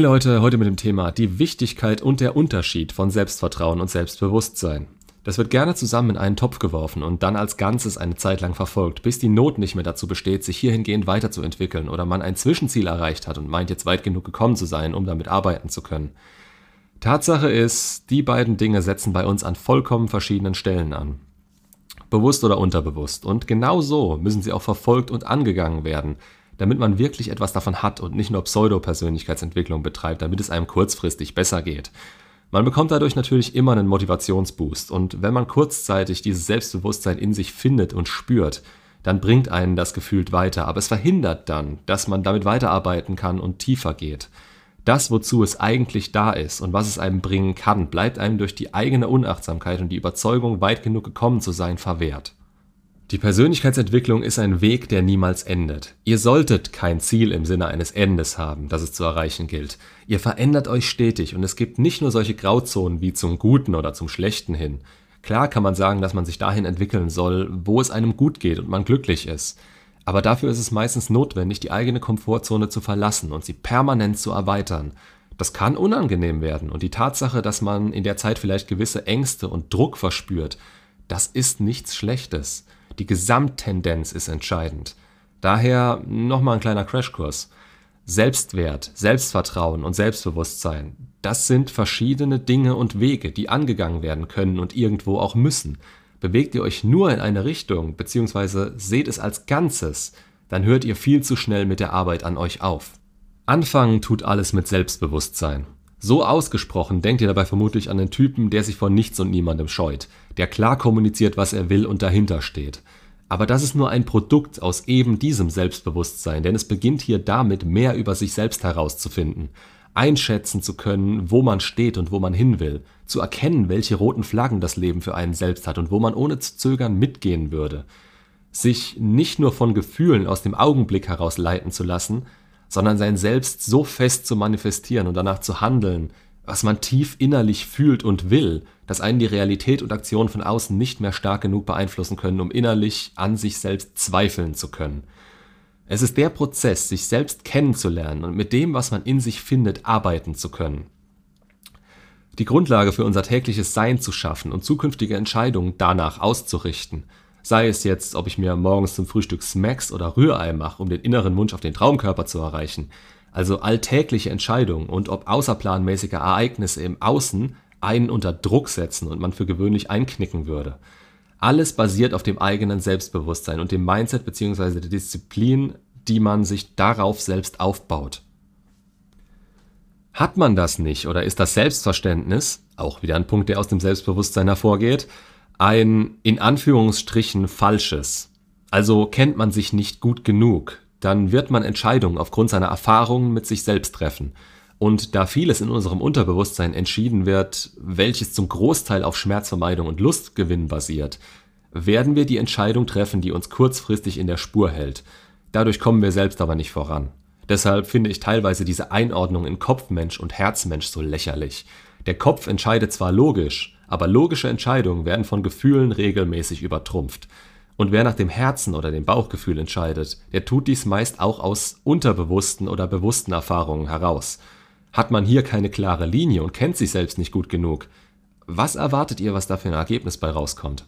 Hey Leute, heute mit dem Thema die Wichtigkeit und der Unterschied von Selbstvertrauen und Selbstbewusstsein. Das wird gerne zusammen in einen Topf geworfen und dann als Ganzes eine Zeit lang verfolgt, bis die Not nicht mehr dazu besteht, sich hierhingehend weiterzuentwickeln oder man ein Zwischenziel erreicht hat und meint jetzt weit genug gekommen zu sein, um damit arbeiten zu können. Tatsache ist, die beiden Dinge setzen bei uns an vollkommen verschiedenen Stellen an. Bewusst oder unterbewusst. Und genau so müssen sie auch verfolgt und angegangen werden, damit man wirklich etwas davon hat und nicht nur Pseudo-Persönlichkeitsentwicklung betreibt, damit es einem kurzfristig besser geht. Man bekommt dadurch natürlich immer einen Motivationsboost und wenn man kurzzeitig dieses Selbstbewusstsein in sich findet und spürt, dann bringt einen das gefühlt weiter, aber es verhindert dann, dass man damit weiterarbeiten kann und tiefer geht. Das, wozu es eigentlich da ist und was es einem bringen kann, bleibt einem durch die eigene Unachtsamkeit und die Überzeugung, weit genug gekommen zu sein, verwehrt. Die Persönlichkeitsentwicklung ist ein Weg, der niemals endet. Ihr solltet kein Ziel im Sinne eines Endes haben, das es zu erreichen gilt. Ihr verändert euch stetig und es gibt nicht nur solche Grauzonen wie zum Guten oder zum Schlechten hin. Klar kann man sagen, dass man sich dahin entwickeln soll, wo es einem gut geht und man glücklich ist. Aber dafür ist es meistens notwendig, die eigene Komfortzone zu verlassen und sie permanent zu erweitern. Das kann unangenehm werden und die Tatsache, dass man in der Zeit vielleicht gewisse Ängste und Druck verspürt, das ist nichts Schlechtes. Die Gesamttendenz ist entscheidend. Daher nochmal ein kleiner Crashkurs. Selbstwert, Selbstvertrauen und Selbstbewusstsein, das sind verschiedene Dinge und Wege, die angegangen werden können und irgendwo auch müssen. Bewegt ihr euch nur in eine Richtung, beziehungsweise seht es als Ganzes, dann hört ihr viel zu schnell mit der Arbeit an euch auf. Anfangen tut alles mit Selbstbewusstsein. So ausgesprochen denkt ihr dabei vermutlich an den Typen, der sich vor nichts und niemandem scheut, der klar kommuniziert, was er will und dahinter steht. Aber das ist nur ein Produkt aus eben diesem Selbstbewusstsein, denn es beginnt hier damit, mehr über sich selbst herauszufinden, einschätzen zu können, wo man steht und wo man hin will, zu erkennen, welche roten Flaggen das Leben für einen selbst hat und wo man ohne zu zögern mitgehen würde, sich nicht nur von Gefühlen aus dem Augenblick heraus leiten zu lassen, sondern sein Selbst so fest zu manifestieren und danach zu handeln, was man tief innerlich fühlt und will, dass einen die Realität und Aktion von außen nicht mehr stark genug beeinflussen können, um innerlich an sich selbst zweifeln zu können. Es ist der Prozess, sich selbst kennenzulernen und mit dem, was man in sich findet, arbeiten zu können. Die Grundlage für unser tägliches Sein zu schaffen und zukünftige Entscheidungen danach auszurichten – Sei es jetzt, ob ich mir morgens zum Frühstück Smacks oder Rührei mache, um den inneren Wunsch auf den Traumkörper zu erreichen. Also alltägliche Entscheidungen und ob außerplanmäßige Ereignisse im Außen einen unter Druck setzen und man für gewöhnlich einknicken würde. Alles basiert auf dem eigenen Selbstbewusstsein und dem Mindset bzw. der Disziplin, die man sich darauf selbst aufbaut. Hat man das nicht oder ist das Selbstverständnis, auch wieder ein Punkt, der aus dem Selbstbewusstsein hervorgeht, ein in Anführungsstrichen falsches. Also kennt man sich nicht gut genug, dann wird man Entscheidungen aufgrund seiner Erfahrungen mit sich selbst treffen. Und da vieles in unserem Unterbewusstsein entschieden wird, welches zum Großteil auf Schmerzvermeidung und Lustgewinn basiert, werden wir die Entscheidung treffen, die uns kurzfristig in der Spur hält. Dadurch kommen wir selbst aber nicht voran. Deshalb finde ich teilweise diese Einordnung in Kopfmensch und Herzmensch so lächerlich. Der Kopf entscheidet zwar logisch, aber logische Entscheidungen werden von Gefühlen regelmäßig übertrumpft. Und wer nach dem Herzen oder dem Bauchgefühl entscheidet, der tut dies meist auch aus unterbewussten oder bewussten Erfahrungen heraus. Hat man hier keine klare Linie und kennt sich selbst nicht gut genug, was erwartet ihr, was da für ein Ergebnis bei rauskommt?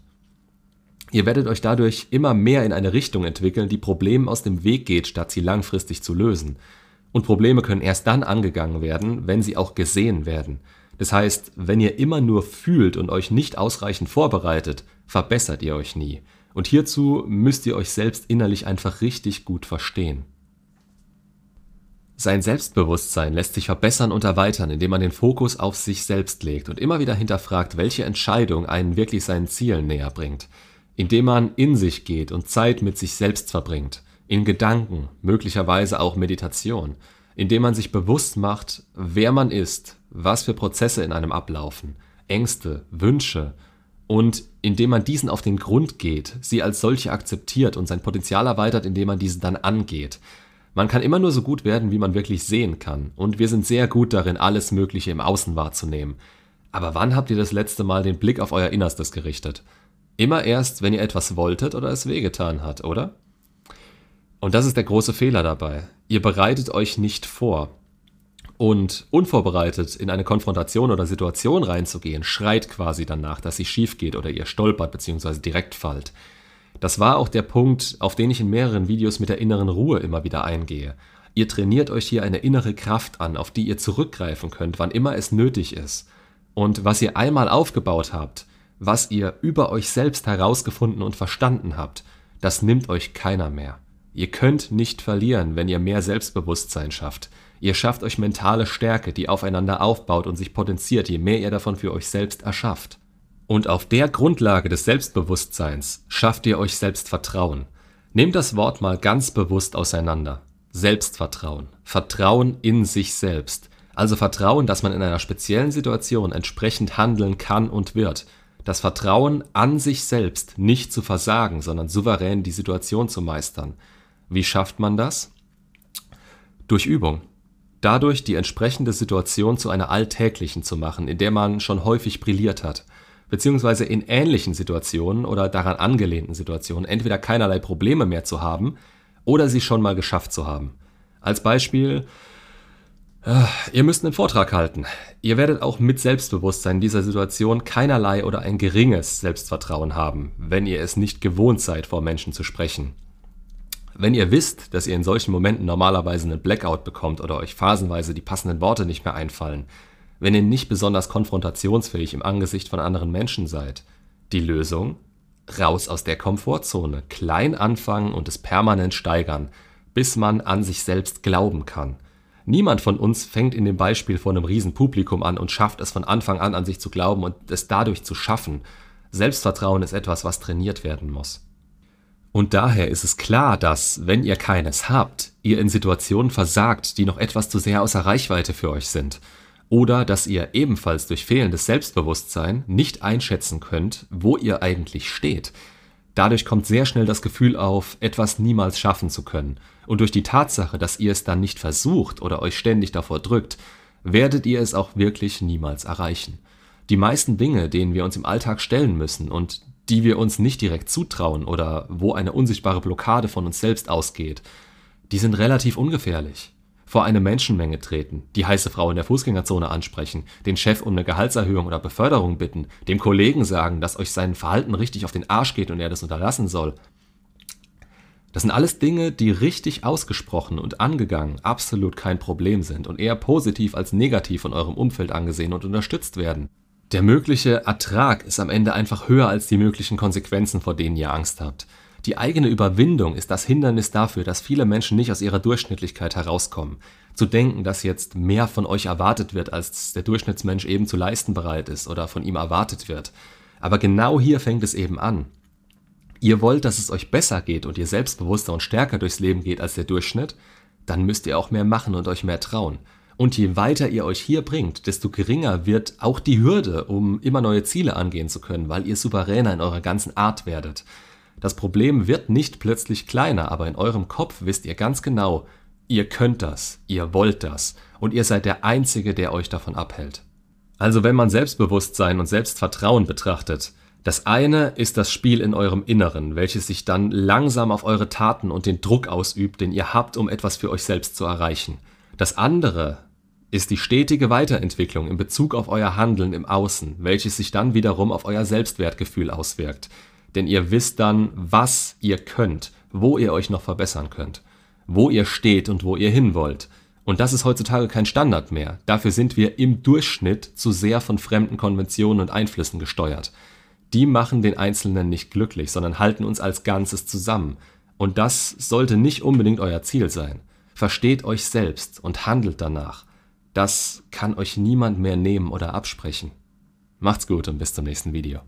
Ihr werdet euch dadurch immer mehr in eine Richtung entwickeln, die Problemen aus dem Weg geht, statt sie langfristig zu lösen. Und Probleme können erst dann angegangen werden, wenn sie auch gesehen werden. Das heißt, wenn ihr immer nur fühlt und euch nicht ausreichend vorbereitet, verbessert ihr euch nie. Und hierzu müsst ihr euch selbst innerlich einfach richtig gut verstehen. Sein Selbstbewusstsein lässt sich verbessern und erweitern, indem man den Fokus auf sich selbst legt und immer wieder hinterfragt, welche Entscheidung einen wirklich seinen Zielen näher bringt. Indem man in sich geht und Zeit mit sich selbst verbringt, in Gedanken, möglicherweise auch Meditation, indem man sich bewusst macht, wer man ist, was für Prozesse in einem ablaufen, Ängste, Wünsche, und indem man diesen auf den Grund geht, sie als solche akzeptiert und sein Potenzial erweitert, indem man diese dann angeht. Man kann immer nur so gut werden, wie man wirklich sehen kann, und wir sind sehr gut darin, alles Mögliche im Außen wahrzunehmen. Aber wann habt ihr das letzte Mal den Blick auf euer Innerstes gerichtet? Immer erst, wenn ihr etwas wolltet oder es wehgetan hat, oder? Und das ist der große Fehler dabei. Ihr bereitet euch nicht vor. Und unvorbereitet in eine Konfrontation oder Situation reinzugehen, schreit quasi danach, dass sie schief geht oder ihr stolpert bzw. direkt fallt. Das war auch der Punkt, auf den ich in mehreren Videos mit der inneren Ruhe immer wieder eingehe. Ihr trainiert euch hier eine innere Kraft an, auf die ihr zurückgreifen könnt, wann immer es nötig ist. Und was ihr einmal aufgebaut habt, was ihr über euch selbst herausgefunden und verstanden habt, das nimmt euch keiner mehr. Ihr könnt nicht verlieren, wenn ihr mehr Selbstbewusstsein schafft. Ihr schafft euch mentale Stärke, die aufeinander aufbaut und sich potenziert, je mehr ihr davon für euch selbst erschafft. Und auf der Grundlage des Selbstbewusstseins schafft ihr euch Selbstvertrauen. Nehmt das Wort mal ganz bewusst auseinander. Selbstvertrauen. Vertrauen in sich selbst. Also Vertrauen, dass man in einer speziellen Situation entsprechend handeln kann und wird. Das Vertrauen an sich selbst, nicht zu versagen, sondern souverän die Situation zu meistern. Wie schafft man das? Durch Übung. Dadurch die entsprechende Situation zu einer alltäglichen zu machen, in der man schon häufig brilliert hat, beziehungsweise in ähnlichen Situationen oder daran angelehnten Situationen entweder keinerlei Probleme mehr zu haben oder sie schon mal geschafft zu haben. Als Beispiel, äh, ihr müsst einen Vortrag halten. Ihr werdet auch mit Selbstbewusstsein in dieser Situation keinerlei oder ein geringes Selbstvertrauen haben, wenn ihr es nicht gewohnt seid, vor Menschen zu sprechen. Wenn ihr wisst, dass ihr in solchen Momenten normalerweise einen Blackout bekommt oder euch phasenweise die passenden Worte nicht mehr einfallen, wenn ihr nicht besonders konfrontationsfähig im Angesicht von anderen Menschen seid, die Lösung? Raus aus der Komfortzone, klein anfangen und es permanent steigern, bis man an sich selbst glauben kann – Niemand von uns fängt in dem Beispiel vor einem riesen Publikum an und schafft es von Anfang an an sich zu glauben und es dadurch zu schaffen. Selbstvertrauen ist etwas, was trainiert werden muss. Und daher ist es klar, dass, wenn ihr keines habt, ihr in Situationen versagt, die noch etwas zu sehr außer Reichweite für euch sind. Oder dass ihr ebenfalls durch fehlendes Selbstbewusstsein nicht einschätzen könnt, wo ihr eigentlich steht, Dadurch kommt sehr schnell das Gefühl auf, etwas niemals schaffen zu können. Und durch die Tatsache, dass ihr es dann nicht versucht oder euch ständig davor drückt, werdet ihr es auch wirklich niemals erreichen. Die meisten Dinge, denen wir uns im Alltag stellen müssen und die wir uns nicht direkt zutrauen oder wo eine unsichtbare Blockade von uns selbst ausgeht, die sind relativ ungefährlich vor eine Menschenmenge treten, die heiße Frau in der Fußgängerzone ansprechen, den Chef um eine Gehaltserhöhung oder Beförderung bitten, dem Kollegen sagen, dass euch sein Verhalten richtig auf den Arsch geht und er das unterlassen soll. Das sind alles Dinge, die richtig ausgesprochen und angegangen absolut kein Problem sind und eher positiv als negativ von eurem Umfeld angesehen und unterstützt werden. Der mögliche Ertrag ist am Ende einfach höher als die möglichen Konsequenzen, vor denen ihr Angst habt. Die eigene Überwindung ist das Hindernis dafür, dass viele Menschen nicht aus ihrer Durchschnittlichkeit herauskommen. Zu denken, dass jetzt mehr von euch erwartet wird, als der Durchschnittsmensch eben zu leisten bereit ist oder von ihm erwartet wird. Aber genau hier fängt es eben an. Ihr wollt, dass es euch besser geht und ihr selbstbewusster und stärker durchs Leben geht als der Durchschnitt, dann müsst ihr auch mehr machen und euch mehr trauen. Und je weiter ihr euch hier bringt, desto geringer wird auch die Hürde, um immer neue Ziele angehen zu können, weil ihr souveräner in eurer ganzen Art werdet. Das Problem wird nicht plötzlich kleiner, aber in eurem Kopf wisst ihr ganz genau, ihr könnt das, ihr wollt das und ihr seid der Einzige, der euch davon abhält. Also wenn man Selbstbewusstsein und Selbstvertrauen betrachtet, das eine ist das Spiel in eurem Inneren, welches sich dann langsam auf eure Taten und den Druck ausübt, den ihr habt, um etwas für euch selbst zu erreichen. Das andere ist die stetige Weiterentwicklung in Bezug auf euer Handeln im Außen, welches sich dann wiederum auf euer Selbstwertgefühl auswirkt denn ihr wisst dann, was ihr könnt, wo ihr euch noch verbessern könnt, wo ihr steht und wo ihr hin wollt. Und das ist heutzutage kein Standard mehr. Dafür sind wir im Durchschnitt zu sehr von fremden Konventionen und Einflüssen gesteuert. Die machen den Einzelnen nicht glücklich, sondern halten uns als Ganzes zusammen. Und das sollte nicht unbedingt euer Ziel sein. Versteht euch selbst und handelt danach. Das kann euch niemand mehr nehmen oder absprechen. Macht's gut und bis zum nächsten Video.